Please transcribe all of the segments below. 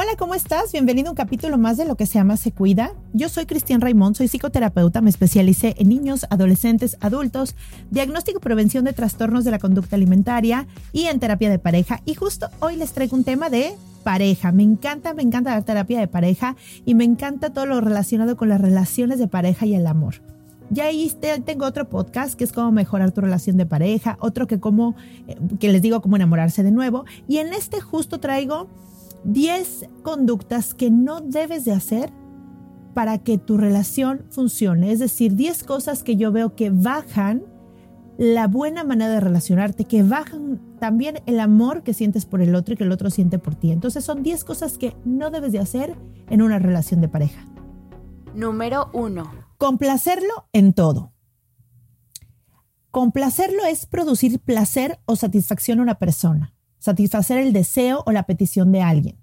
Hola, ¿cómo estás? Bienvenido a un capítulo más de lo que se llama Se Cuida. Yo soy Cristian Raimond, soy psicoterapeuta, me especialicé en niños, adolescentes, adultos, diagnóstico y prevención de trastornos de la conducta alimentaria y en terapia de pareja. Y justo hoy les traigo un tema de pareja. Me encanta, me encanta la terapia de pareja y me encanta todo lo relacionado con las relaciones de pareja y el amor. Ya ahí tengo otro podcast que es cómo mejorar tu relación de pareja, otro que como, eh, que les digo cómo enamorarse de nuevo. Y en este justo traigo 10 conductas que no debes de hacer para que tu relación funcione. Es decir, 10 cosas que yo veo que bajan la buena manera de relacionarte, que bajan también el amor que sientes por el otro y que el otro siente por ti. Entonces son 10 cosas que no debes de hacer en una relación de pareja. Número 1. Complacerlo en todo. Complacerlo es producir placer o satisfacción a una persona satisfacer el deseo o la petición de alguien,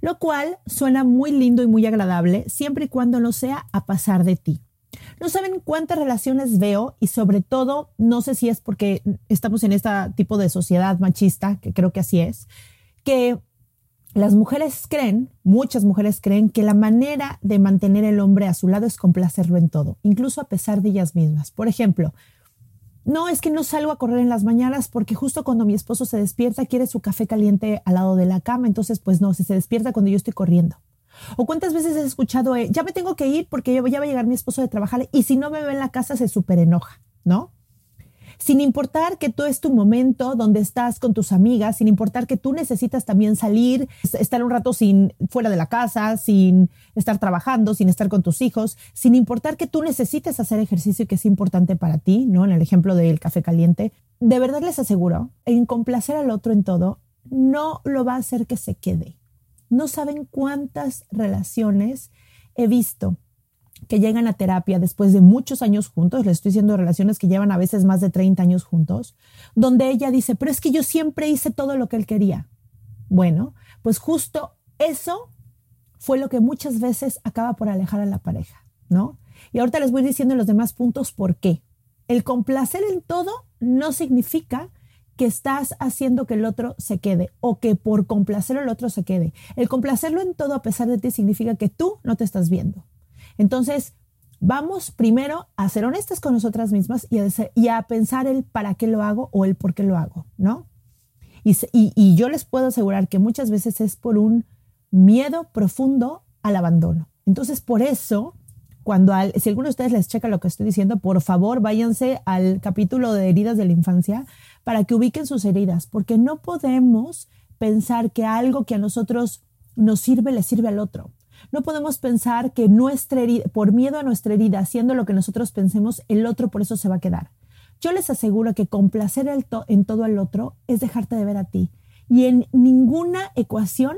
lo cual suena muy lindo y muy agradable siempre y cuando no sea a pasar de ti. No saben cuántas relaciones veo y sobre todo, no sé si es porque estamos en este tipo de sociedad machista, que creo que así es, que las mujeres creen, muchas mujeres creen que la manera de mantener el hombre a su lado es complacerlo en todo, incluso a pesar de ellas mismas. Por ejemplo, no, es que no salgo a correr en las mañanas porque justo cuando mi esposo se despierta quiere su café caliente al lado de la cama, entonces pues no, si se despierta cuando yo estoy corriendo. O cuántas veces he escuchado, eh, ya me tengo que ir porque ya va a llegar mi esposo de trabajar y si no me ve en la casa se súper enoja, ¿no? Sin importar que tú es tu momento donde estás con tus amigas, sin importar que tú necesitas también salir, estar un rato sin fuera de la casa, sin estar trabajando, sin estar con tus hijos, sin importar que tú necesites hacer ejercicio que es importante para ti, ¿no? En el ejemplo del café caliente, de verdad les aseguro, en complacer al otro en todo no lo va a hacer que se quede. No saben cuántas relaciones he visto que llegan a terapia después de muchos años juntos, le estoy diciendo relaciones que llevan a veces más de 30 años juntos, donde ella dice, pero es que yo siempre hice todo lo que él quería. Bueno, pues justo eso fue lo que muchas veces acaba por alejar a la pareja, ¿no? Y ahorita les voy diciendo los demás puntos por qué. El complacer en todo no significa que estás haciendo que el otro se quede o que por complacer al otro se quede. El complacerlo en todo a pesar de ti significa que tú no te estás viendo. Entonces, vamos primero a ser honestas con nosotras mismas y a, pensar el para qué lo hago o el por qué lo hago, ¿no? Y, yo les puedo asegurar que muchas veces es por un miedo profundo al abandono. Entonces, por eso, cuando si alguno de ustedes les checa lo que estoy diciendo, por favor, váyanse al capítulo de heridas de la infancia para que ubiquen sus heridas, porque no podemos pensar que algo que a nosotros nos sirve le sirve al otro. No podemos pensar que nuestra herida, por miedo a nuestra herida, haciendo lo que nosotros pensemos, el otro por eso se va a quedar. Yo les aseguro que complacer en todo al otro es dejarte de ver a ti. Y en ninguna ecuación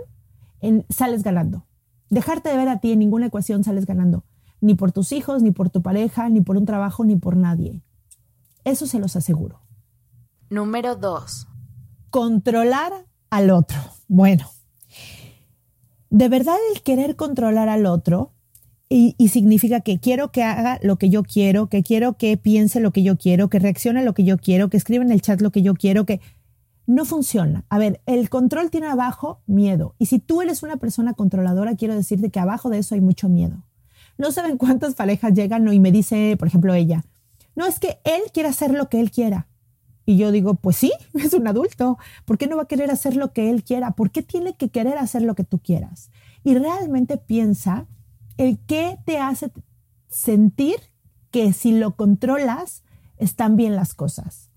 sales ganando. Dejarte de ver a ti en ninguna ecuación sales ganando. Ni por tus hijos, ni por tu pareja, ni por un trabajo, ni por nadie. Eso se los aseguro. Número dos. Controlar al otro. Bueno, de verdad el querer controlar al otro y, significa que quiero que haga lo que yo quiero, que quiero que piense lo que yo quiero, que reaccione lo que yo quiero, que escriba en el chat lo que yo quiero, que no funciona. A ver, el control tiene abajo miedo. Y si tú eres una persona controladora, quiero decirte que abajo de eso hay mucho miedo. No saben cuántas parejas llegan y me dice, por ejemplo, ella, no es que él quiere hacer lo que él quiera. Y yo digo, pues sí, es un adulto. ¿Por qué no va a querer hacer lo que él quiera? ¿Por qué tiene que querer hacer lo que tú quieras? Y realmente piensa el qué te hace sentir que si lo controlas, están bien las cosas.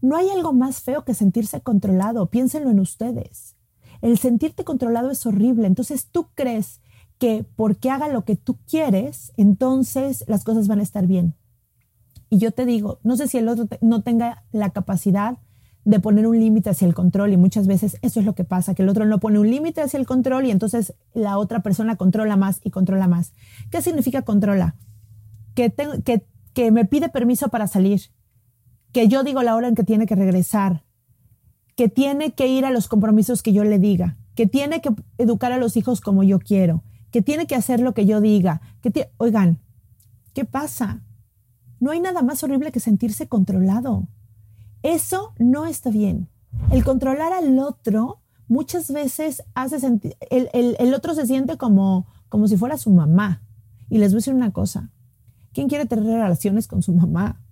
No hay algo más feo que sentirse controlado, piénsenlo en ustedes. El sentirte controlado es horrible, entonces tú crees que porque haga lo que tú quieres, entonces las cosas van a estar bien. Y yo te digo, no sé si el otro no tenga la capacidad de poner un límite hacia el control y muchas veces eso es lo que pasa, que el otro no pone un límite hacia el control y entonces la otra persona controla más y controla más. ¿Qué significa controla? Que, que, que me pide permiso para salir, que yo digo la hora en que tiene que regresar, que tiene que ir a los compromisos que yo le diga, que tiene que educar a los hijos como yo quiero, que tiene que hacer lo que yo diga. Que Oigan, ¿qué pasa? No hay nada más horrible que sentirse controlado. Eso no está bien. El controlar al otro muchas veces hace sentir, el, otro se siente como, como si fuera su mamá. Y les voy a decir una cosa. ¿Quién quiere tener relaciones con su mamá?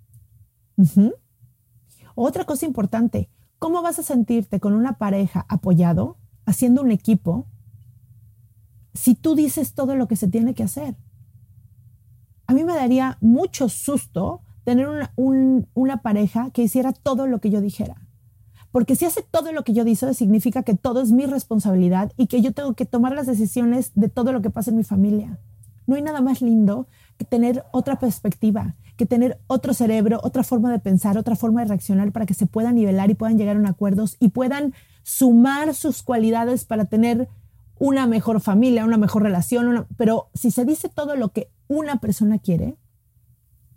Otra cosa importante, ¿cómo vas a sentirte con una pareja apoyado, haciendo un equipo, si tú dices todo lo que se tiene que hacer? Mí me daría mucho susto tener una, pareja que hiciera todo lo que yo dijera. Porque si hace todo lo que yo dice, significa que todo es mi responsabilidad y que yo tengo que tomar las decisiones de todo lo que pasa en mi familia. No hay nada más lindo que tener otra perspectiva, que tener otro cerebro, otra forma de pensar, otra forma de reaccionar para que se puedan nivelar y puedan llegar a acuerdos y puedan sumar sus cualidades para tener una mejor familia, una mejor relación. pero si se dice todo lo que una persona quiere,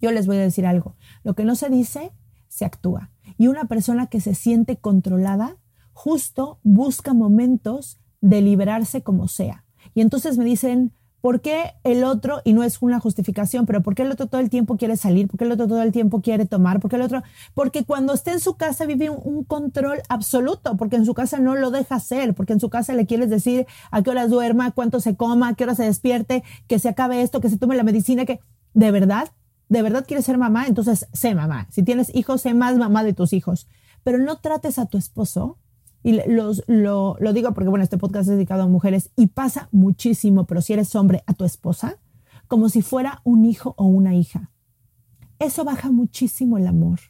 yo les voy a decir algo. Lo que no se dice, se actúa. Y una persona que se siente controlada, justo busca momentos de liberarse como sea. Y entonces me dicen, ¿por qué el otro, y no es una justificación, pero por qué el otro todo el tiempo quiere salir? ¿Por qué el otro todo el tiempo quiere tomar? ¿Por qué el otro? Porque cuando está en su casa vive un, control absoluto, porque en su casa no lo deja hacer, porque en su casa le quieres decir a qué horas duerma, cuánto se coma, a qué hora se despierte, que se acabe esto, que se tome la medicina, que de verdad de verdad quieres ser mamá, entonces sé mamá. Si tienes hijos, sé más mamá de tus hijos. Pero no trates a tu esposo, y los, lo, lo digo porque, bueno, este podcast es dedicado a mujeres y pasa muchísimo, pero si eres hombre, a tu esposa, como si fuera un hijo o una hija. Eso baja muchísimo el amor.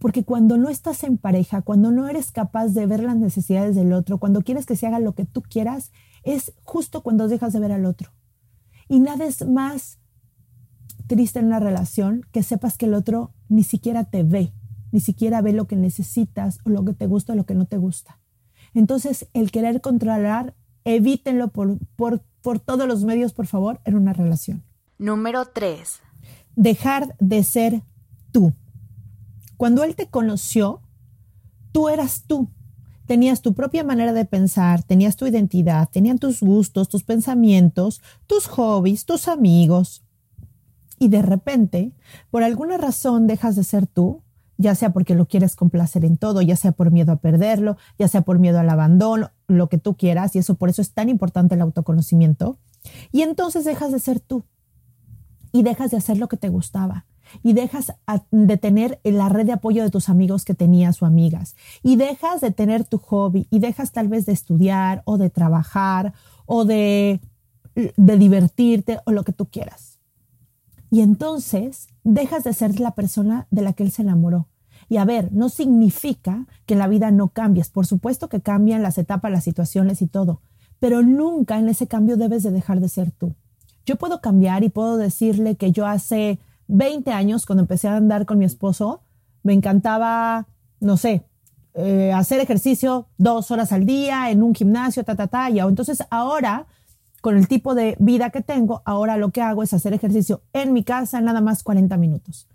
Porque cuando no estás en pareja, cuando no eres capaz de ver las necesidades del otro, cuando quieres que se haga lo que tú quieras, es justo cuando dejas de ver al otro. Y nada es más triste en una relación que sepas que el otro ni siquiera te ve, ni siquiera ve lo que necesitas o lo que te gusta o lo que no te gusta. Entonces, el querer controlar, evítenlo por, por, por todos los medios, por favor, en una relación. Número 3. Dejar de ser tú. Cuando él te conoció, tú eras tú. Tenías tu propia manera de pensar, tenías tu identidad, tenían tus gustos, tus pensamientos, tus hobbies, tus amigos y de repente, por alguna razón dejas de ser tú, ya sea porque lo quieres complacer en todo, ya sea por miedo a perderlo, ya sea por miedo al abandono, lo que tú quieras, y eso por eso es tan importante el autoconocimiento. Y entonces dejas de ser tú y dejas de hacer lo que te gustaba y dejas de tener la red de apoyo de tus amigos que tenías o amigas y dejas de tener tu hobby y dejas tal vez de estudiar o de trabajar o de, de divertirte o lo que tú quieras. Y entonces dejas de ser la persona de la que él se enamoró. Y a ver, no significa que la vida no cambies. Por supuesto que cambian las etapas, las situaciones y todo. Pero nunca en ese cambio debes de dejar de ser tú. Yo puedo cambiar y puedo decirle que yo hace 20 años, cuando empecé a andar con mi esposo, me encantaba, no sé, eh, hacer ejercicio dos horas al día en un gimnasio, ta, ta, ta. Y entonces ahora con el tipo de vida que tengo, ahora lo que hago es hacer ejercicio en mi casa nada más 40 minutos.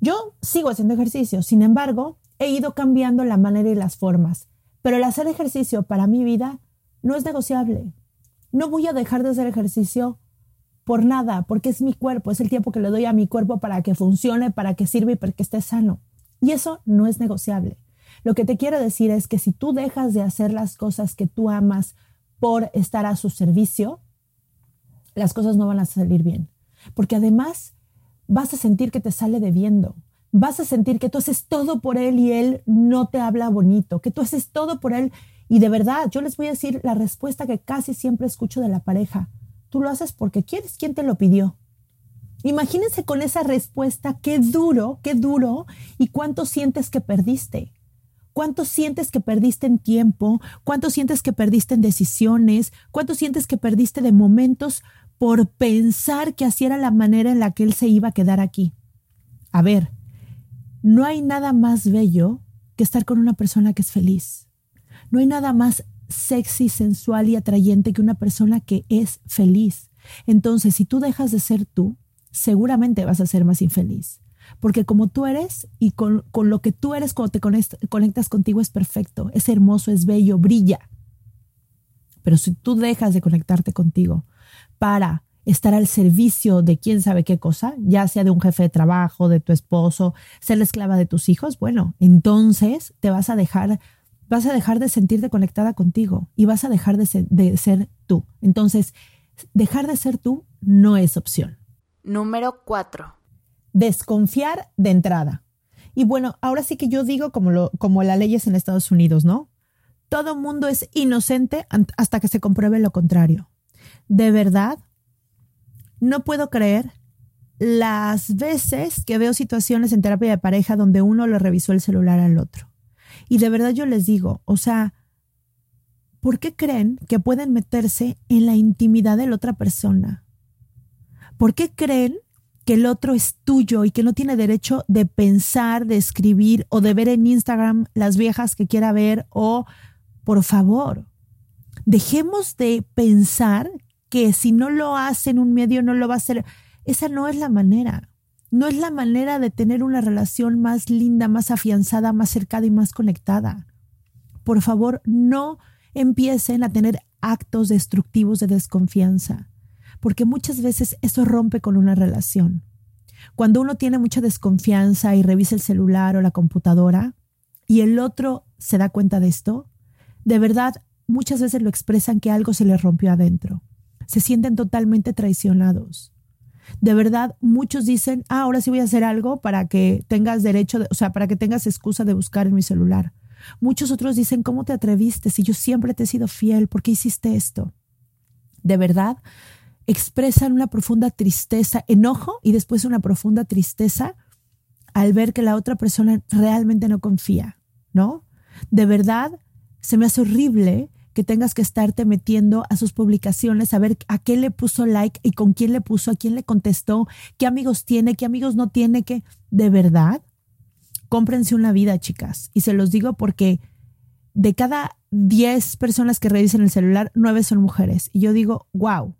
Yo sigo haciendo ejercicio, sin embargo, he ido cambiando la manera y las formas, pero el hacer ejercicio para mi vida no es negociable. No voy a dejar de hacer ejercicio por nada, porque es mi cuerpo, es el tiempo que le doy a mi cuerpo para que funcione, para que sirva y para que esté sano. Y eso no es negociable. Lo que te quiero decir es que si tú dejas de hacer las cosas que tú amas por estar a su servicio, las cosas no van a salir bien. Porque además vas a sentir que te sale debiendo. Vas a sentir que tú haces todo por él y él no te habla bonito, que tú haces todo por él. Y de verdad, yo les voy a decir la respuesta que casi siempre escucho de la pareja. Tú lo haces porque quieres, ¿quién te lo pidió? Imagínense con esa respuesta, qué duro, qué duro y cuánto sientes que perdiste. ¿Cuánto sientes que perdiste en tiempo? ¿Cuánto sientes que perdiste en decisiones? ¿Cuánto sientes que perdiste de momentos por pensar que así era la manera en la que él se iba a quedar aquí? A ver, no hay nada más bello que estar con una persona que es feliz. No hay nada más sexy, sensual y atrayente que una persona que es feliz. Entonces, si tú dejas de ser tú, seguramente vas a ser más infeliz. Porque como tú eres y con, lo que tú eres cuando te conectas contigo es perfecto, es hermoso, es bello, brilla. Pero si tú dejas de conectarte contigo para estar al servicio de quién sabe qué cosa, ya sea de un jefe de trabajo, de tu esposo, ser la esclava de tus hijos, bueno, entonces te vas a dejar, vas a dejar de sentirte conectada contigo y vas a dejar de de ser tú. Entonces, dejar de ser tú no es opción. Número 4 desconfiar de entrada. Y bueno, ahora sí que yo digo como, lo, como la ley es en Estados Unidos, ¿no? Todo mundo es inocente hasta que se compruebe lo contrario. De verdad, no puedo creer las veces que veo situaciones en terapia de pareja donde uno le revisó el celular al otro. Y de verdad yo les digo, o sea, ¿por qué creen que pueden meterse en la intimidad de la otra persona? ¿Por qué creen que el otro es tuyo y que no tiene derecho de pensar, de escribir o de ver en Instagram las viejas que quiera ver o, por favor, dejemos de pensar que si no lo hace en un medio no lo va a hacer. Esa no es la manera. No es la manera de tener una relación más linda, más afianzada, más cercana y más conectada. Por favor, no empiecen a tener actos destructivos de desconfianza porque muchas veces eso rompe con una relación. Cuando uno tiene mucha desconfianza y revisa el celular o la computadora y el otro se da cuenta de esto, de verdad muchas veces lo expresan que algo se les rompió adentro. Se sienten totalmente traicionados. De verdad, muchos dicen, ah, ahora sí voy a hacer algo para que tengas derecho, o sea, para que tengas excusa de buscar en mi celular. Muchos otros dicen, ¿cómo te atreviste si yo siempre te he sido fiel? ¿Por qué hiciste esto? De verdad, expresan una profunda tristeza, enojo y después una profunda tristeza al ver que la otra persona realmente no confía, ¿no? De verdad, se me hace horrible que tengas que estarte metiendo a sus publicaciones, a ver a qué le puso like y con quién le puso, a quién le contestó, qué amigos tiene, qué amigos no tiene, que de verdad, cómprense una vida, chicas. Y se los digo porque de cada 10 personas que revisen el celular, 9 son mujeres. Y yo digo, wow,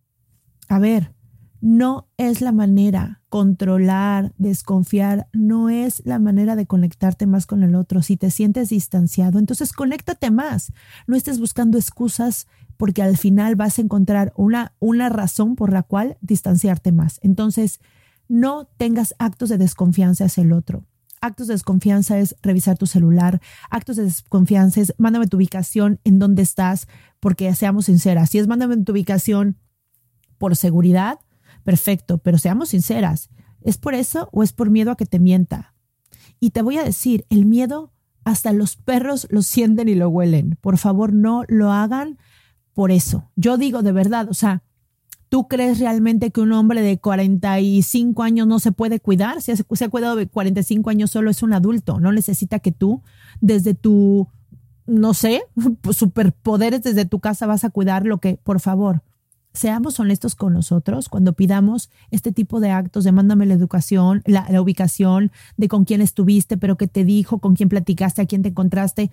a ver, no es la manera controlar, desconfiar, no es la manera de conectarte más con el otro. Si te sientes distanciado, entonces conéctate más. No estés buscando excusas porque al final vas a encontrar una, una razón por la cual distanciarte más. Entonces, no tengas actos de desconfianza hacia el otro. Actos de desconfianza es revisar tu celular. Actos de desconfianza es mándame tu ubicación, en dónde estás, porque seamos sinceras. Si es mándame tu ubicación por seguridad, perfecto, pero seamos sinceras, ¿es por eso o es por miedo a que te mienta? Y te voy a decir, el miedo hasta los perros lo sienten y lo huelen. Por favor, no lo hagan por eso. Yo digo de verdad, o sea, ¿tú crees realmente que un hombre de 45 años no se puede cuidar? Si se ha cuidado de 45 años solo es un adulto, no necesita que tú desde tu, no sé, superpoderes desde tu casa vas a cuidar lo que, por favor, seamos honestos con nosotros cuando pidamos este tipo de actos de mándame la educación, la, ubicación, de con quién estuviste, pero qué te dijo, con quién platicaste, a quién te encontraste.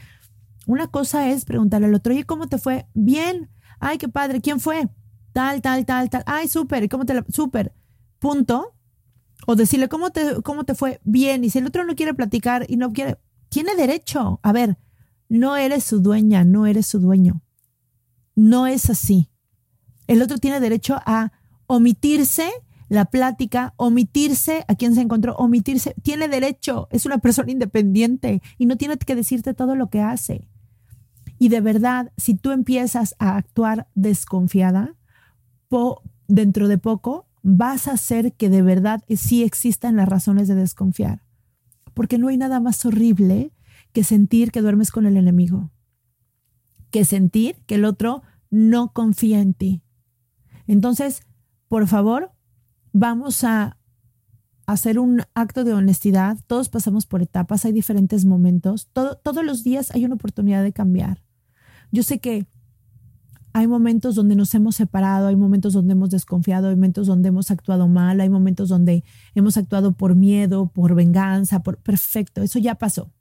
Una cosa es preguntarle al otro, oye, ¿cómo te fue? Bien. Ay, qué padre. ¿Quién fue? Tal, tal, tal, tal. Ay, súper. ¿Cómo te la... Súper. Punto. O decirle, ¿cómo te, ¿cómo te fue? Bien. Y si el otro no quiere platicar y no quiere, tiene derecho. A ver, no eres su dueña, no eres su dueño. No es así. El otro tiene derecho a omitirse la plática, omitirse a quien se encontró, omitirse. Tiene derecho, es una persona independiente y no tiene que decirte todo lo que hace. Y de verdad, si tú empiezas a actuar desconfiada, dentro de poco vas a hacer que de verdad sí existan las razones de desconfiar. Porque no hay nada más horrible que sentir que duermes con el enemigo, que sentir que el otro no confía en ti, entonces, por favor, vamos a hacer un acto de honestidad. Todos pasamos por etapas, hay diferentes momentos. todos los días hay una oportunidad de cambiar. Yo sé que hay momentos donde nos hemos separado, hay momentos donde hemos desconfiado, hay momentos donde hemos actuado mal, hay momentos donde hemos actuado por miedo, por venganza, por perfecto, eso ya pasó.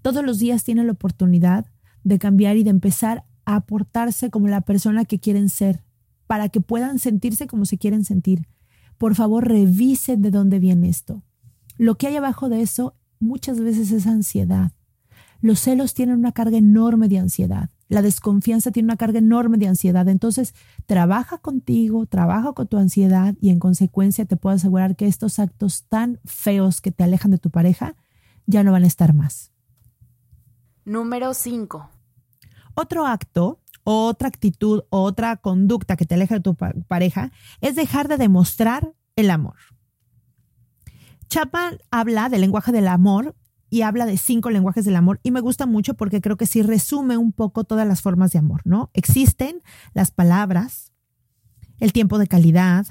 Todos los días tienen la oportunidad de cambiar y de empezar a portarse como la persona que quieren ser, para que puedan sentirse como se quieren sentir. Por favor, revisen de dónde viene esto. Lo que hay abajo de eso muchas veces es ansiedad. Los celos tienen una carga enorme de ansiedad. La desconfianza tiene una carga enorme de ansiedad. Entonces, trabaja contigo, trabaja con tu ansiedad y en consecuencia te puedo asegurar que estos actos tan feos que te alejan de tu pareja ya no van a estar más. Número 5. Otro acto, otra actitud, otra conducta que te aleja de tu pareja es dejar de demostrar el amor. Chapman habla del lenguaje del amor y habla de cinco lenguajes del amor y me gusta mucho porque creo que sí resume un poco todas las formas de amor, ¿no? Existen las palabras, el tiempo de calidad,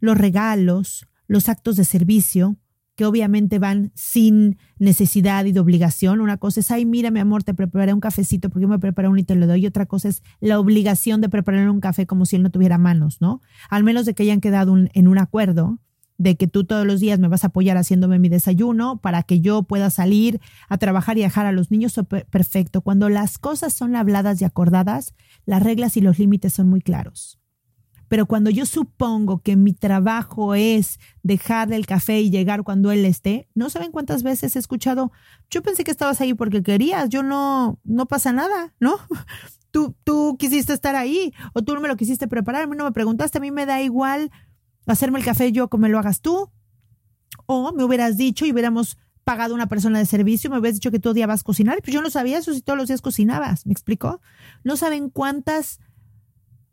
los regalos, los actos de servicio, que obviamente van sin necesidad y de obligación. Una cosa es, ay, mira, mi amor, te preparé un cafecito porque yo me preparé uno y te lo doy. Y otra cosa es la obligación de preparar un café como si él no tuviera manos, ¿no? Al menos de que hayan quedado en un acuerdo de que tú todos los días me vas a apoyar haciéndome mi desayuno para que yo pueda salir a trabajar y dejar a los niños, perfecto. Cuando las cosas son habladas y acordadas, las reglas y los límites son muy claros. Pero cuando yo supongo que mi trabajo es dejar el café y llegar cuando él esté, no saben cuántas veces he escuchado, yo pensé que estabas ahí porque querías, yo no, no pasa nada, ¿no? Tú, tú quisiste estar ahí o tú no me lo quisiste preparar, a mí no me preguntaste, a mí me da igual hacerme el café yo como me lo hagas tú. O me hubieras dicho y hubiéramos pagado una persona de servicio, me hubieras dicho que tú odiabas cocinar, pues yo no sabía eso si todos los días cocinabas, ¿me explico? No saben cuántas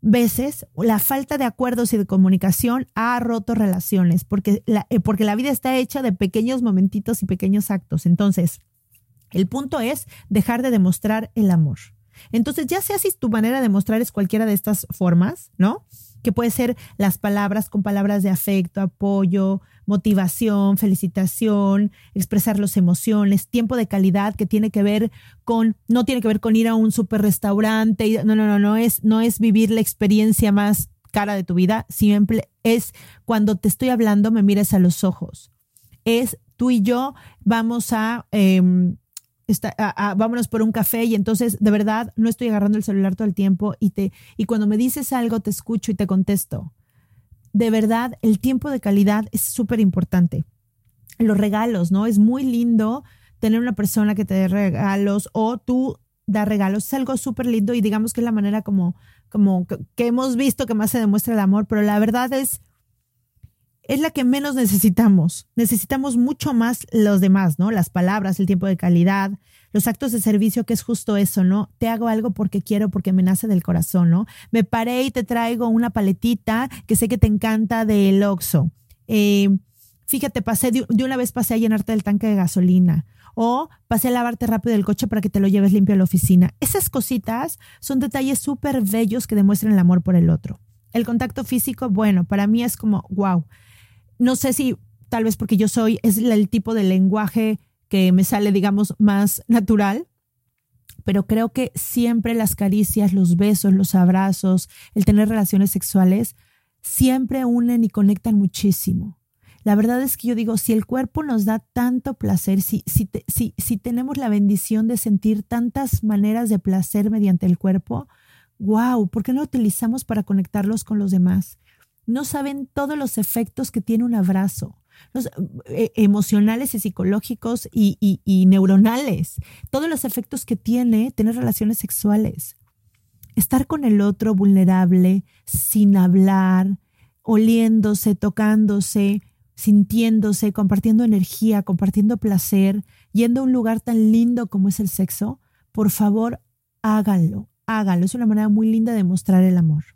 veces la falta de acuerdos y de comunicación ha roto relaciones, porque la, eh, porque la vida está hecha de pequeños momentitos y pequeños actos. Entonces, el punto es dejar de demostrar el amor. Entonces, ya sea si tu manera de mostrar es cualquiera de estas formas, ¿no? Que puede ser las palabras con palabras de afecto, apoyo, motivación, felicitación, expresar las emociones, tiempo de calidad que tiene que ver con, no tiene que ver con ir a un super restaurante, no, no, no, no es, no es vivir la experiencia más cara de tu vida, siempre es cuando te estoy hablando, me mires a los ojos. Es tú y yo vamos a em, vámonos por un café y entonces de verdad no estoy agarrando el celular todo el tiempo y, te, y cuando me dices algo te escucho y te contesto. De verdad, el tiempo de calidad es súper importante. Los regalos, ¿no? Es muy lindo tener una persona que te dé regalos o tú dar regalos. Es algo súper lindo y digamos que es la manera como, como que hemos visto que más se demuestra el amor, pero la verdad es es la que menos necesitamos. Necesitamos mucho más los demás, ¿no? Las palabras, el tiempo de calidad, los actos de servicio, que es justo eso, ¿no? Te hago algo porque quiero, porque me nace del corazón, ¿no? Me paré y te traigo una paletita que sé que te encanta del Oxxo. Eh, fíjate, pasé de, una vez pasé a llenarte el tanque de gasolina o pasé a lavarte rápido el coche para que te lo lleves limpio a la oficina. Esas cositas son detalles súper bellos que demuestran el amor por el otro. El contacto físico, bueno, para mí es como, wow, no sé si tal vez porque yo soy, es el tipo de lenguaje que me sale, digamos, más natural, pero creo que siempre las caricias, los besos, los abrazos, el tener relaciones sexuales, siempre unen y conectan muchísimo. La verdad es que yo digo, si el cuerpo nos da tanto placer, si, si, si, si tenemos la bendición de sentir tantas maneras de placer mediante el cuerpo, wow, ¿por qué no utilizamos para conectarlos con los demás? No saben todos los efectos que tiene un abrazo, los, eh, emocionales y psicológicos y, neuronales, todos los efectos que tiene tener relaciones sexuales. Estar con el otro vulnerable, sin hablar, oliéndose, tocándose, sintiéndose, compartiendo energía, compartiendo placer, yendo a un lugar tan lindo como es el sexo, por favor, háganlo, háganlo. Es una manera muy linda de mostrar el amor.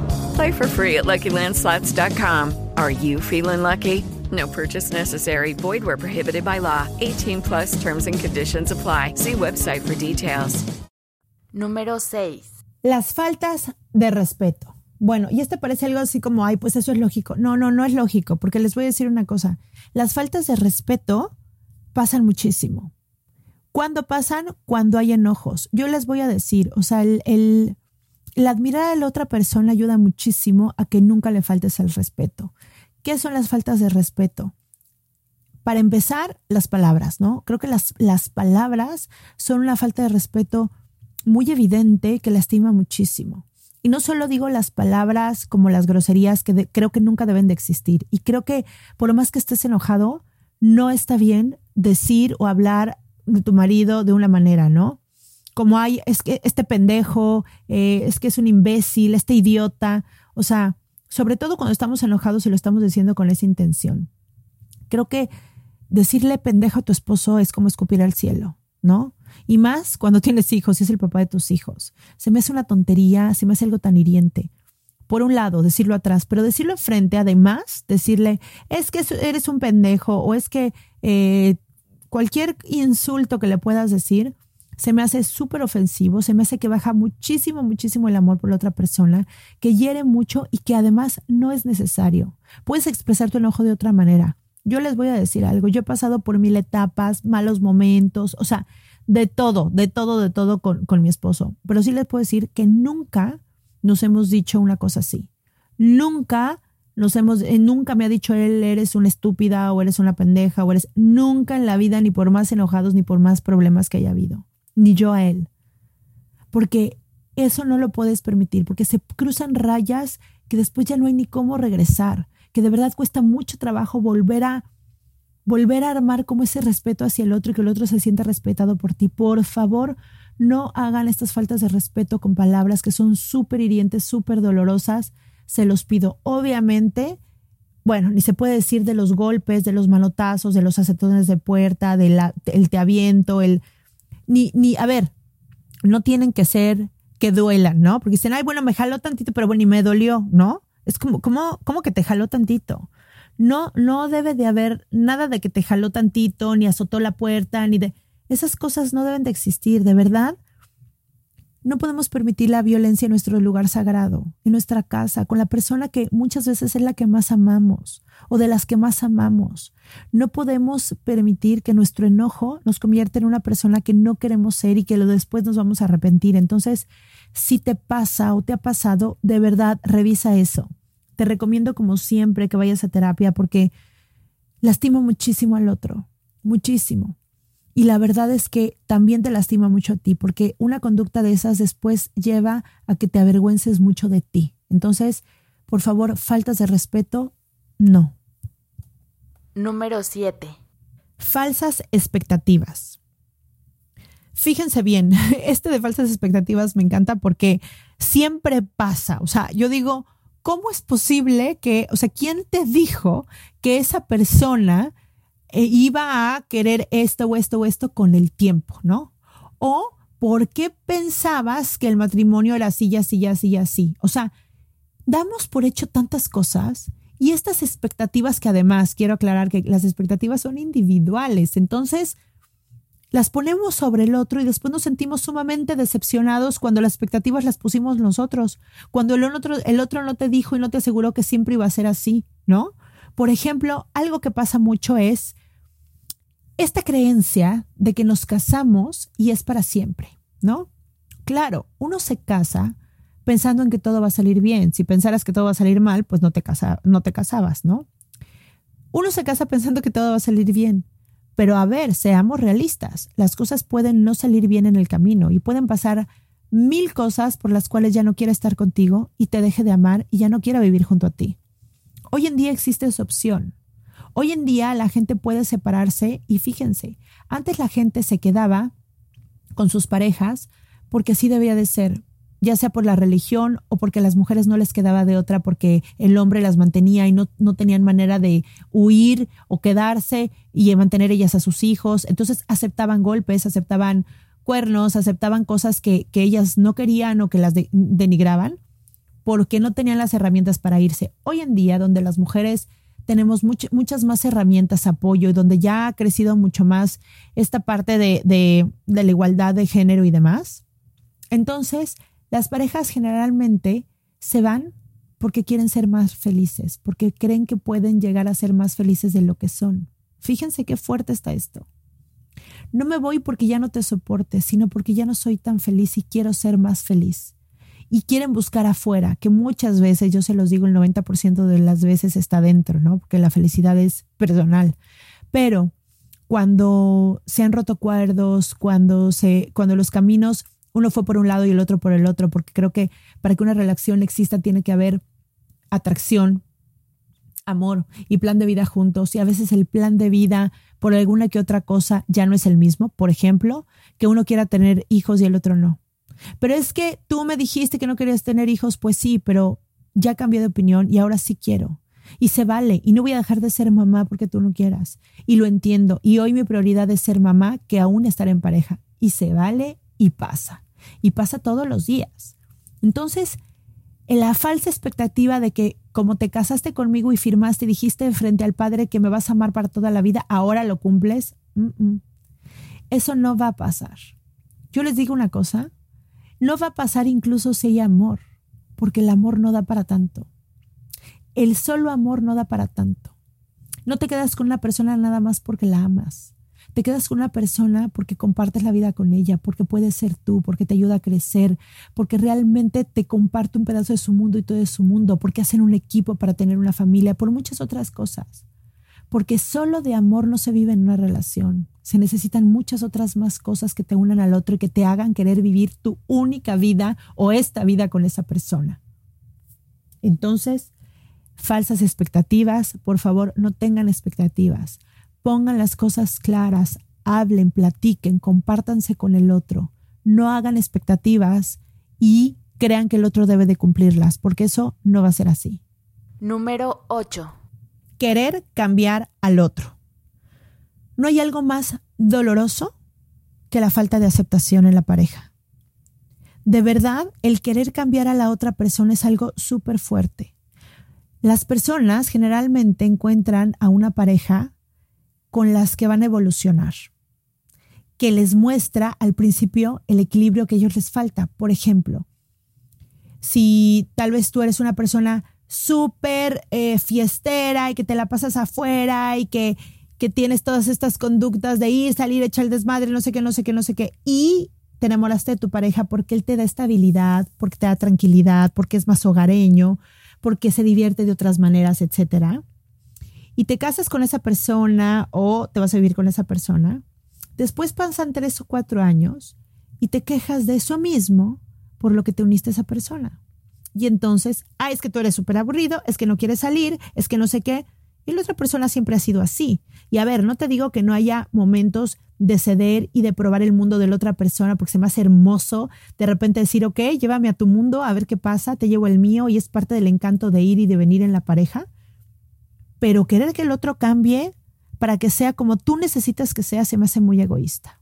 Play for free at LuckyLandSlots.com. Are you feeling lucky? No purchase necessary. Void where prohibited by law. 18 plus terms and conditions apply. See website for details. Número 6. Las faltas de respeto. Bueno, y este parece algo así como, ay, pues eso es lógico. No, no, no es lógico, porque les voy a decir una cosa. Las faltas de respeto pasan muchísimo. ¿Cuándo pasan? Cuando hay enojos. Yo les voy a decir, o sea, el, el el admirar a la otra persona ayuda muchísimo a que nunca le faltes el respeto. ¿Qué son las faltas de respeto? Para empezar, las palabras, ¿no? Creo que las, las palabras son una falta de respeto muy evidente que lastima muchísimo. Y no solo digo las palabras como las groserías que creo que nunca deben de existir. Y creo que por lo más que estés enojado, no está bien decir o hablar de tu marido de una manera, ¿no? Como hay, es que este pendejo, eh, es que es un imbécil, este idiota, o sea, sobre todo cuando estamos enojados y lo estamos diciendo con esa intención. Creo que decirle pendejo a tu esposo es como escupir al cielo, ¿no? Y más cuando tienes hijos y es el papá de tus hijos. Se me hace una tontería, se me hace algo tan hiriente. Por un lado, decirlo atrás, pero decirlo enfrente, además, decirle, es que eres un pendejo o es que eh, cualquier insulto que le puedas decir, se me hace súper ofensivo, se me hace que baja muchísimo, muchísimo el amor por la otra persona, que hiere mucho y que además no es necesario. Puedes expresar tu enojo de otra manera. Yo les voy a decir algo, yo he pasado por mil etapas, malos momentos, o sea, de todo, de todo, de todo con, con mi esposo. Pero sí les puedo decir que nunca nos hemos dicho una cosa así. Nunca nos hemos, eh, nunca me ha dicho él, eres una estúpida o eres una pendeja o eres, nunca en la vida, ni por más enojados, ni por más problemas que haya habido ni yo a él. Porque eso no lo puedes permitir, porque se cruzan rayas que después ya no hay ni cómo regresar, que de verdad cuesta mucho trabajo volver a volver a armar como ese respeto hacia el otro y que el otro se sienta respetado por ti. Por favor, no hagan estas faltas de respeto con palabras que son súper hirientes, súper dolorosas. Se los pido. Obviamente, bueno, ni se puede decir de los golpes, de los manotazos, de los acetones de puerta, del te aviento, el ni, ni, a ver, no tienen que ser que duelan, ¿no? Porque dicen, ay, bueno, me jaló tantito, pero bueno, ni me dolió, ¿no? Es como, como, como que te jaló tantito. No, no debe de haber nada de que te jaló tantito, ni azotó la puerta, ni de... Esas cosas no deben de existir, de verdad. No podemos permitir la violencia en nuestro lugar sagrado, en nuestra casa, con la persona que muchas veces es la que más amamos o de las que más amamos. No podemos permitir que nuestro enojo nos convierta en una persona que no queremos ser y que después nos vamos a arrepentir. Entonces, si te pasa o te ha pasado, de verdad, revisa eso. Te recomiendo como siempre que vayas a terapia porque lastima muchísimo al otro, muchísimo. Y la verdad es que también te lastima mucho a ti, porque una conducta de esas después lleva a que te avergüences mucho de ti. Entonces, por favor, faltas de respeto, no. Número 7. Falsas expectativas. Fíjense bien, este de falsas expectativas me encanta porque siempre pasa. O sea, yo digo, ¿cómo es posible que, o sea, quién te dijo que esa persona e iba a querer esto o esto o esto con el tiempo, ¿no? O ¿por qué pensabas que el matrimonio era así, así, así, así? O sea, damos por hecho tantas cosas y estas expectativas que además quiero aclarar que las expectativas son individuales, entonces las ponemos sobre el otro y después nos sentimos sumamente decepcionados cuando las expectativas las pusimos nosotros, cuando el otro, el otro no te dijo y no te aseguró que siempre iba a ser así, ¿no? Por ejemplo, algo que pasa mucho es esta creencia de que nos casamos y es para siempre, ¿no? Claro, uno se casa pensando en que todo va a salir bien. Si pensaras que todo va a salir mal, pues no te, no te casabas, ¿no? Uno se casa pensando que todo va a salir bien. Pero a ver, seamos realistas. Las cosas pueden no salir bien en el camino y pueden pasar mil cosas por las cuales ya no quiera estar contigo y te deje de amar y ya no quiera vivir junto a ti. Hoy en día existe esa opción. Hoy en día la gente puede separarse y fíjense, antes la gente se quedaba con sus parejas porque así debía de ser, ya sea por la religión o porque las mujeres no les quedaba de otra porque el hombre las mantenía y no, no tenían manera de huir o quedarse y mantener ellas a sus hijos. Entonces aceptaban golpes, aceptaban cuernos, aceptaban cosas que, que ellas no querían o que las denigraban porque no tenían las herramientas para irse. Hoy en día, donde las mujeres tenemos muchas más herramientas, apoyo y donde ya ha crecido mucho más esta parte de, de, de la igualdad de género y demás, entonces las parejas generalmente se van porque quieren ser más felices, porque creen que pueden llegar a ser más felices de lo que son. Fíjense qué fuerte está esto. No me voy porque ya no te soporte, sino porque ya no soy tan feliz y quiero ser más feliz. Y quieren buscar afuera, que muchas veces, yo se los digo, el 90% de las veces está dentro, ¿no? Porque la felicidad es personal. Pero cuando se han roto acuerdos, cuando, se, cuando los caminos, uno fue por un lado y el otro por el otro, porque creo que para que una relación exista tiene que haber atracción, amor y plan de vida juntos. Y a veces el plan de vida por alguna que otra cosa ya no es el mismo. Por ejemplo, que uno quiera tener hijos y el otro no. Pero es que tú me dijiste que no querías tener hijos, pues sí, pero ya cambié de opinión y ahora sí quiero. Y se vale. Y no voy a dejar de ser mamá porque tú no quieras. Y lo entiendo. Y hoy mi prioridad es ser mamá que aún estar en pareja. Y se vale y pasa. Y pasa todos los días. Entonces, la falsa expectativa de que como te casaste conmigo y firmaste y dijiste frente al Padre que me vas a amar para toda la vida, ahora lo cumples. Eso no va a pasar. Yo les digo una cosa, no va a pasar incluso si hay amor, porque el amor no da para tanto. El solo amor no da para tanto. No te quedas con una persona nada más porque la amas. Te quedas con una persona porque compartes la vida con ella, porque puedes ser tú, porque te ayuda a crecer, porque realmente te comparte un pedazo de su mundo y todo de su mundo, porque hacen un equipo para tener una familia, por muchas otras cosas. Porque solo de amor no se vive en una relación. Se necesitan muchas otras más cosas que te unan al otro y que te hagan querer vivir tu única vida o esta vida con esa persona. Entonces, falsas expectativas, por favor, no tengan expectativas. Pongan las cosas claras, hablen, platiquen, compártanse con el otro. No hagan expectativas y crean que el otro debe de cumplirlas, porque eso no va a ser así. Número 8. Querer cambiar al otro. No hay algo más doloroso que la falta de aceptación en la pareja. De verdad, el querer cambiar a la otra persona es algo súper fuerte. Las personas generalmente encuentran a una pareja con las que van a evolucionar, que les muestra al principio el equilibrio que a ellos les falta. Por ejemplo, si tal vez tú eres una persona súper eh, fiestera y que te la pasas afuera y que, que tienes todas estas conductas de ir, salir, echar el desmadre, no sé qué, no sé qué, no sé qué, y te enamoraste de tu pareja porque él te da estabilidad, porque te da tranquilidad, porque es más hogareño, porque se divierte de otras maneras, etcétera y te casas con esa persona o te vas a vivir con esa persona, después pasan tres o cuatro años y te quejas de eso mismo por lo que te uniste a esa persona. Y entonces, ah, es que tú eres súper aburrido, es que no quieres salir, es que no sé qué. Y la otra persona siempre ha sido así. Y a ver, no te digo que no haya momentos de ceder y de probar el mundo de la otra persona porque se me hace hermoso de repente decir, ok, llévame a tu mundo a ver qué pasa, te llevo el mío y es parte del encanto de ir y de venir en la pareja pero querer que el otro cambie para que sea como tú necesitas que sea se me hace muy egoísta.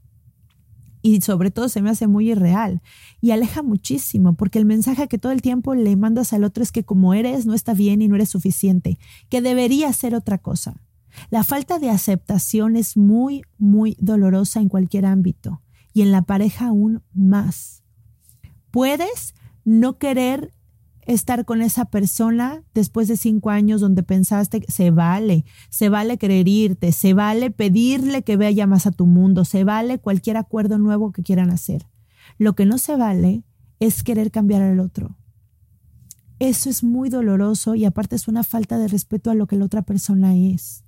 Y sobre todo se me hace muy irreal y aleja muchísimo, porque el mensaje que todo el tiempo le mandas al otro es que como eres no está bien y no eres suficiente, que debería ser otra cosa. La falta de aceptación es muy, muy dolorosa en cualquier ámbito y en la pareja aún más. Puedes no querer estar con esa persona después de cinco años donde pensaste se vale, se vale querer irte, se vale pedirle que vea más a tu mundo, se vale cualquier acuerdo nuevo que quieran hacer. Lo que no se vale es querer cambiar al otro. Eso es muy doloroso y aparte es una falta de respeto a lo que la otra persona es.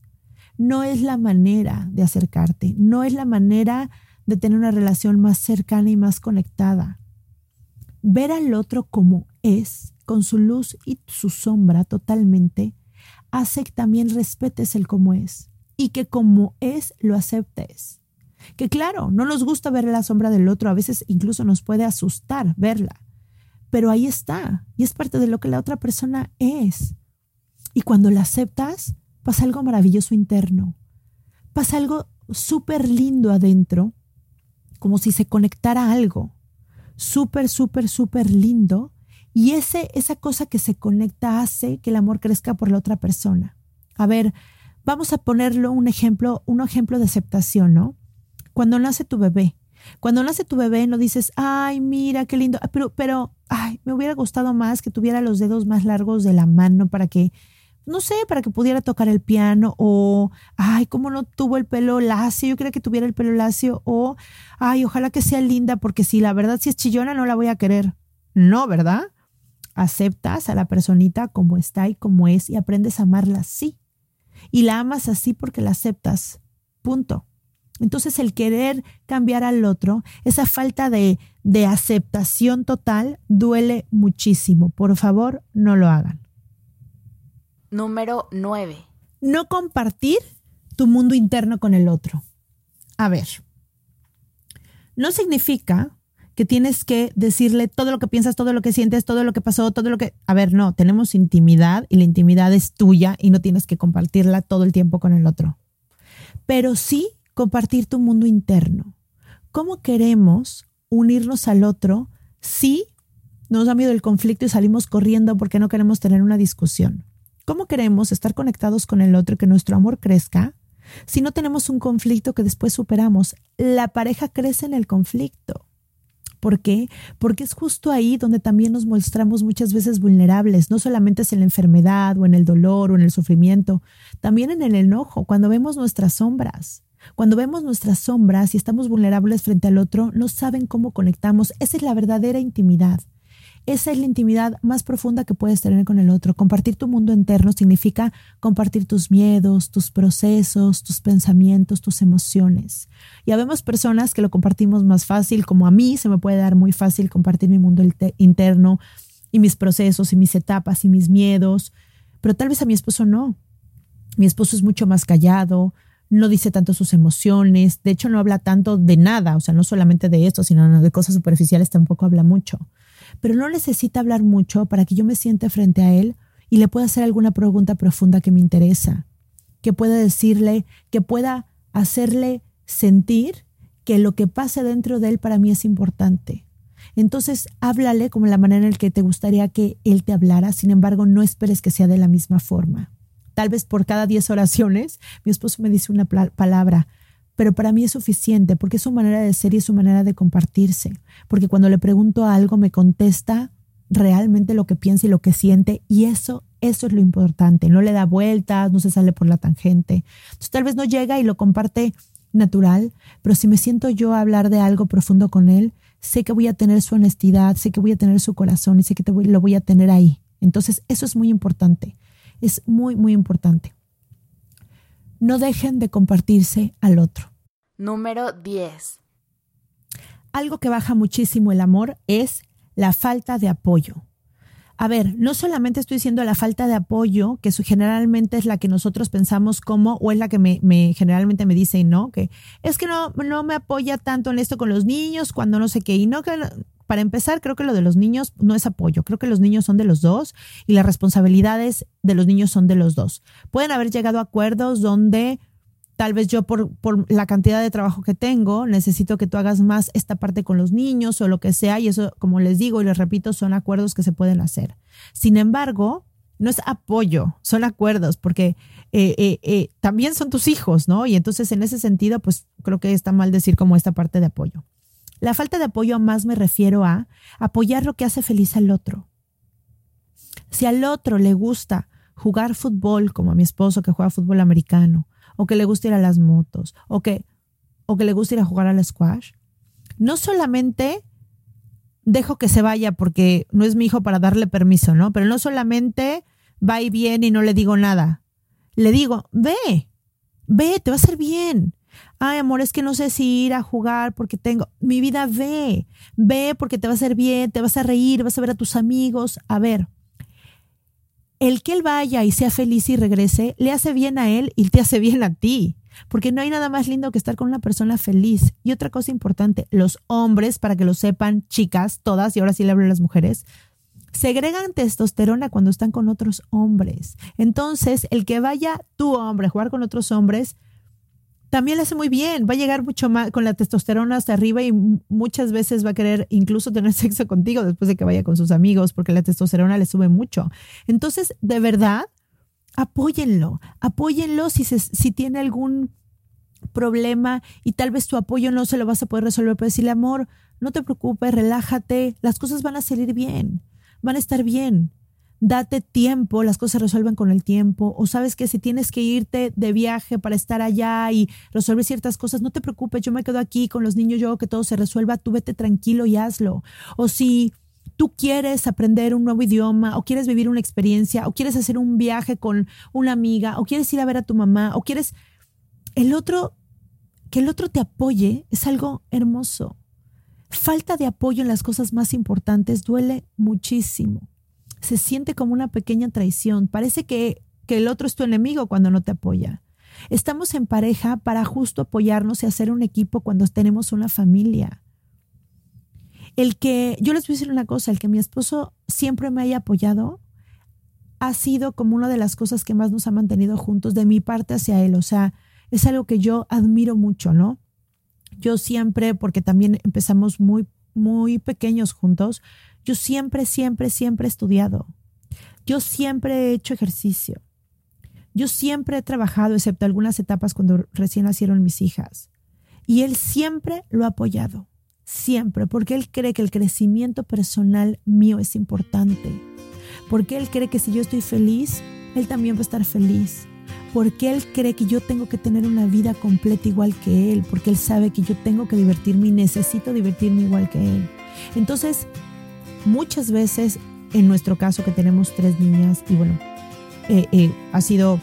No es la manera de acercarte, no es la manera de tener una relación más cercana y más conectada. Ver al otro como es, con su luz y su sombra totalmente, hace que también respetes el como es y que como es lo aceptes. Que claro, no nos gusta ver la sombra del otro, a veces incluso nos puede asustar verla, pero ahí está y es parte de lo que la otra persona es. Y cuando la aceptas, pasa algo maravilloso interno, pasa algo súper lindo adentro, como si se conectara algo, súper, súper, súper lindo. Y ese, esa cosa que se conecta hace que el amor crezca por la otra persona. A ver, vamos a ponerlo un ejemplo, un ejemplo de aceptación, ¿no? Cuando nace tu bebé, cuando nace tu bebé no dices, ay, mira, qué lindo, pero, pero, ay, me hubiera gustado más que tuviera los dedos más largos de la mano para que no sé, para que pudiera tocar el piano o, ay, cómo no tuvo el pelo lacio, yo quería que tuviera el pelo lacio o, ay, ojalá que sea linda porque si la verdad si es chillona no la voy a querer. No, ¿verdad? Aceptas a la personita como está y como es y aprendes a amarla así. Y la amas así porque la aceptas. Punto. Entonces el querer cambiar al otro, esa falta de, de aceptación total, duele muchísimo. Por favor, no lo hagan. Número 9. No compartir tu mundo interno con el otro. A ver, no significa que tienes que decirle todo lo que piensas, todo lo que sientes, todo lo que pasó, todo lo que... A ver, no, tenemos intimidad y la intimidad es tuya y no tienes que compartirla todo el tiempo con el otro. Pero sí compartir tu mundo interno. ¿Cómo queremos unirnos al otro si nos da miedo el conflicto y salimos corriendo porque no queremos tener una discusión? ¿Cómo queremos estar conectados con el otro y que nuestro amor crezca si no tenemos un conflicto que después superamos? La pareja crece en el conflicto. ¿Por qué? Porque es justo ahí donde también nos mostramos muchas veces vulnerables. No solamente es en la enfermedad o en el dolor o en el sufrimiento, también en el enojo, cuando vemos nuestras sombras. Cuando vemos nuestras sombras y estamos vulnerables frente al otro, no saben cómo conectamos. Esa es la verdadera intimidad. Esa es la intimidad más profunda que puedes tener con el otro. Compartir tu mundo interno significa compartir tus miedos, tus procesos, tus pensamientos, tus emociones. Y habemos personas que lo compartimos más fácil, como a mí se me puede dar muy fácil compartir mi mundo interno y mis procesos y mis etapas y mis miedos, pero tal vez a mi esposo no. Mi esposo es mucho más callado, no dice tanto sus emociones, de hecho no habla tanto de nada, o sea, no solamente de esto, sino de cosas superficiales tampoco habla mucho pero no necesita hablar mucho para que yo me siente frente a él y le pueda hacer alguna pregunta profunda que me interesa, que pueda decirle, que pueda hacerle sentir que lo que pasa dentro de él para mí es importante. Entonces, háblale como la manera en la que te gustaría que él te hablara, sin embargo, no esperes que sea de la misma forma. Tal vez por cada 10 oraciones, mi esposo me dice una palabra, pero para mí es suficiente porque es su manera de ser y es su manera de compartirse. Porque cuando le pregunto algo me contesta realmente lo que piensa y lo que siente y eso, eso es lo importante. No le da vueltas, no se sale por la tangente. Entonces tal vez no llega y lo comparte natural, pero si me siento yo a hablar de algo profundo con él, sé que voy a tener su honestidad, sé que voy a tener su corazón y sé que lo voy a tener ahí. Entonces eso es muy importante. Es muy, muy importante no dejen de compartirse al otro. Número 10. Algo que baja muchísimo el amor es la falta de apoyo. A ver, no solamente estoy diciendo la falta de apoyo, que generalmente es la que nosotros pensamos como, o es la que me, generalmente me dicen, ¿no? Que es que no, no me apoya tanto en esto con los niños, cuando no sé qué, y no que para empezar, creo que lo de los niños no es apoyo, creo que los niños son de los dos y las responsabilidades de los niños son de los dos. Pueden haber llegado a acuerdos donde tal vez yo por, por, la cantidad de trabajo que tengo, necesito que tú hagas más esta parte con los niños o lo que sea, y eso, como les digo y les repito, son acuerdos que se pueden hacer. Sin embargo, no es apoyo, son acuerdos, porque eh, eh, eh, también son tus hijos, ¿no? Y entonces en ese sentido, pues creo que está mal decir como esta parte de apoyo. La falta de apoyo más me refiero a apoyar lo que hace feliz al otro. Si al otro le gusta jugar fútbol, como a mi esposo que juega fútbol americano, o que le gusta ir a las motos, o que, o que le gusta ir a jugar al squash, no solamente dejo que se vaya porque no es mi hijo para darle permiso, ¿no? Pero no solamente va y viene y no le digo nada. Le digo, ve, ve, te va a hacer bien. Ay, amor, es que no sé si ir a jugar porque tengo mi vida, ve, ve porque te va a hacer bien, te vas a reír, vas a ver a tus amigos. A ver, el que él vaya y sea feliz y regrese, le hace bien a él y te hace bien a ti. Porque no hay nada más lindo que estar con una persona feliz. Y otra cosa importante, los hombres, para que lo sepan, chicas, todas, y ahora sí le hablo a las mujeres, segregan testosterona cuando están con otros hombres. Entonces, el que vaya tu hombre a jugar con otros hombres, también le hace muy bien. Va a llegar mucho más con la testosterona hasta arriba y muchas veces va a querer incluso tener sexo contigo después de que vaya con sus amigos porque la testosterona le sube mucho. Entonces, de verdad, apóyenlo, apóyenlo si, si tiene algún problema y tal vez tu apoyo no se lo vas a poder resolver, pero decirle, amor, no te preocupes, relájate, las cosas van a salir bien, van a estar bien. Date tiempo, las cosas se resuelven con el tiempo. O sabes que si tienes que irte de viaje para estar allá y resolver ciertas cosas, no te preocupes, yo me quedo aquí con los niños, yo que todo se resuelva, tú vete tranquilo y hazlo. O si tú quieres aprender un nuevo idioma o quieres vivir una experiencia o quieres hacer un viaje con una amiga o quieres ir a ver a tu mamá o quieres el otro que el otro te apoye es algo hermoso. Falta de apoyo en las cosas más importantes duele muchísimo. Se siente como una pequeña traición. Parece que, que el otro es tu enemigo cuando no te apoya. Estamos en pareja para justo apoyarnos y hacer un equipo cuando tenemos una familia. El que, yo les voy a decir una cosa, el que mi esposo siempre me haya apoyado ha sido como una de las cosas que más nos ha mantenido juntos de mi parte hacia él. O sea, es algo que yo admiro mucho, ¿no? Yo siempre, porque también empezamos muy, muy pequeños juntos, yo siempre, siempre, siempre he estudiado. Yo siempre he hecho ejercicio. Yo siempre he trabajado, excepto algunas etapas cuando recién nacieron mis hijas. Y él siempre lo ha apoyado siempre, porque Él cree que el crecimiento personal mío es importante, porque Él cree que si yo estoy feliz, Él también va a estar feliz, porque Él cree que yo tengo que tener una vida completa igual que Él, porque Él sabe que yo tengo que divertirme y necesito divertirme igual que Él. Entonces, muchas veces, en nuestro caso que tenemos tres niñas, y bueno, eh, eh, ha sido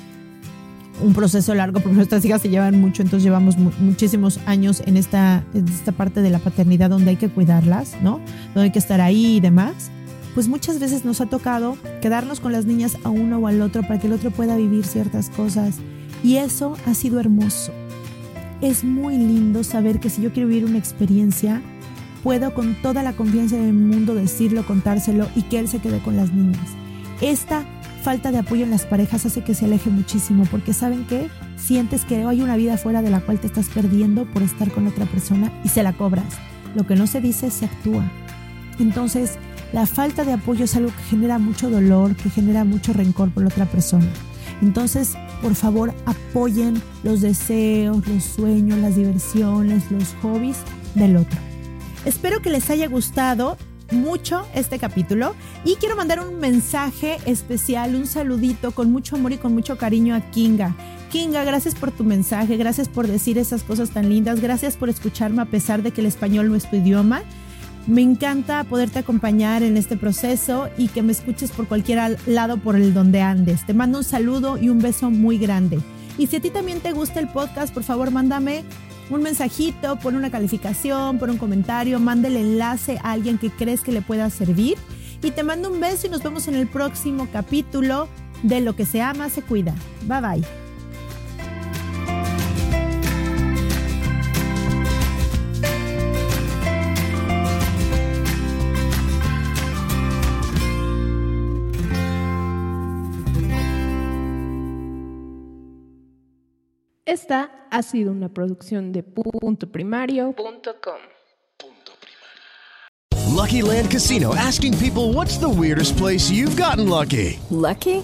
un proceso largo porque nuestras hijas se llevan mucho, entonces llevamos muchísimos años en esta, en esta parte de la paternidad donde hay que cuidarlas, ¿no? Donde hay que estar ahí y demás. Pues muchas veces nos ha tocado quedarnos con las niñas a uno o al otro para que el otro pueda vivir ciertas cosas. Y eso ha sido hermoso. Es muy lindo saber que si yo quiero vivir una experiencia, puedo con toda la confianza del mundo decirlo, contárselo y que él se quede con las niñas. Esta falta de apoyo en las parejas hace que se aleje muchísimo porque saben que sientes que hay una vida fuera de la cual te estás perdiendo por estar con otra persona y se la cobras. Lo que no se dice se actúa. Entonces, la falta de apoyo es algo que genera mucho dolor, que genera mucho rencor por la otra persona. Entonces, por favor, apoyen los deseos, los sueños, las diversiones, los hobbies del otro. Espero que les haya gustado mucho este capítulo y quiero mandar un mensaje especial, un saludito con mucho amor y con mucho cariño a Kinga. Kinga, gracias por tu mensaje, gracias por decir esas cosas tan lindas, gracias por escucharme a pesar de que el español no es tu idioma. Me encanta poderte acompañar en este proceso y que me escuches por cualquier lado por el donde andes. Te mando un saludo y un beso muy grande. Y si a ti también te gusta el podcast, por favor, mándame un mensajito, pon una calificación, pon un comentario, manda el enlace a alguien que crees que le pueda servir. Y te mando un beso y nos vemos en el próximo capítulo de Lo que se ama se cuida. Bye bye. Esta ha sido una producción de puntoprimario.com. Lucky Land Casino asking people what's the weirdest place you've gotten lucky. Lucky?